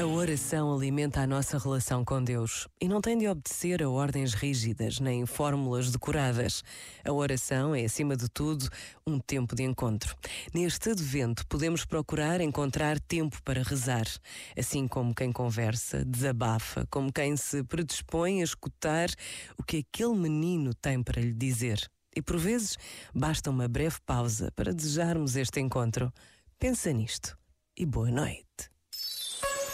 A oração alimenta a nossa relação com Deus e não tem de obedecer a ordens rígidas nem fórmulas decoradas. A oração é, acima de tudo, um tempo de encontro. Neste advento, podemos procurar encontrar tempo para rezar, assim como quem conversa, desabafa, como quem se predispõe a escutar o que aquele menino tem para lhe dizer. E por vezes basta uma breve pausa para desejarmos este encontro. Pensa nisto e boa noite.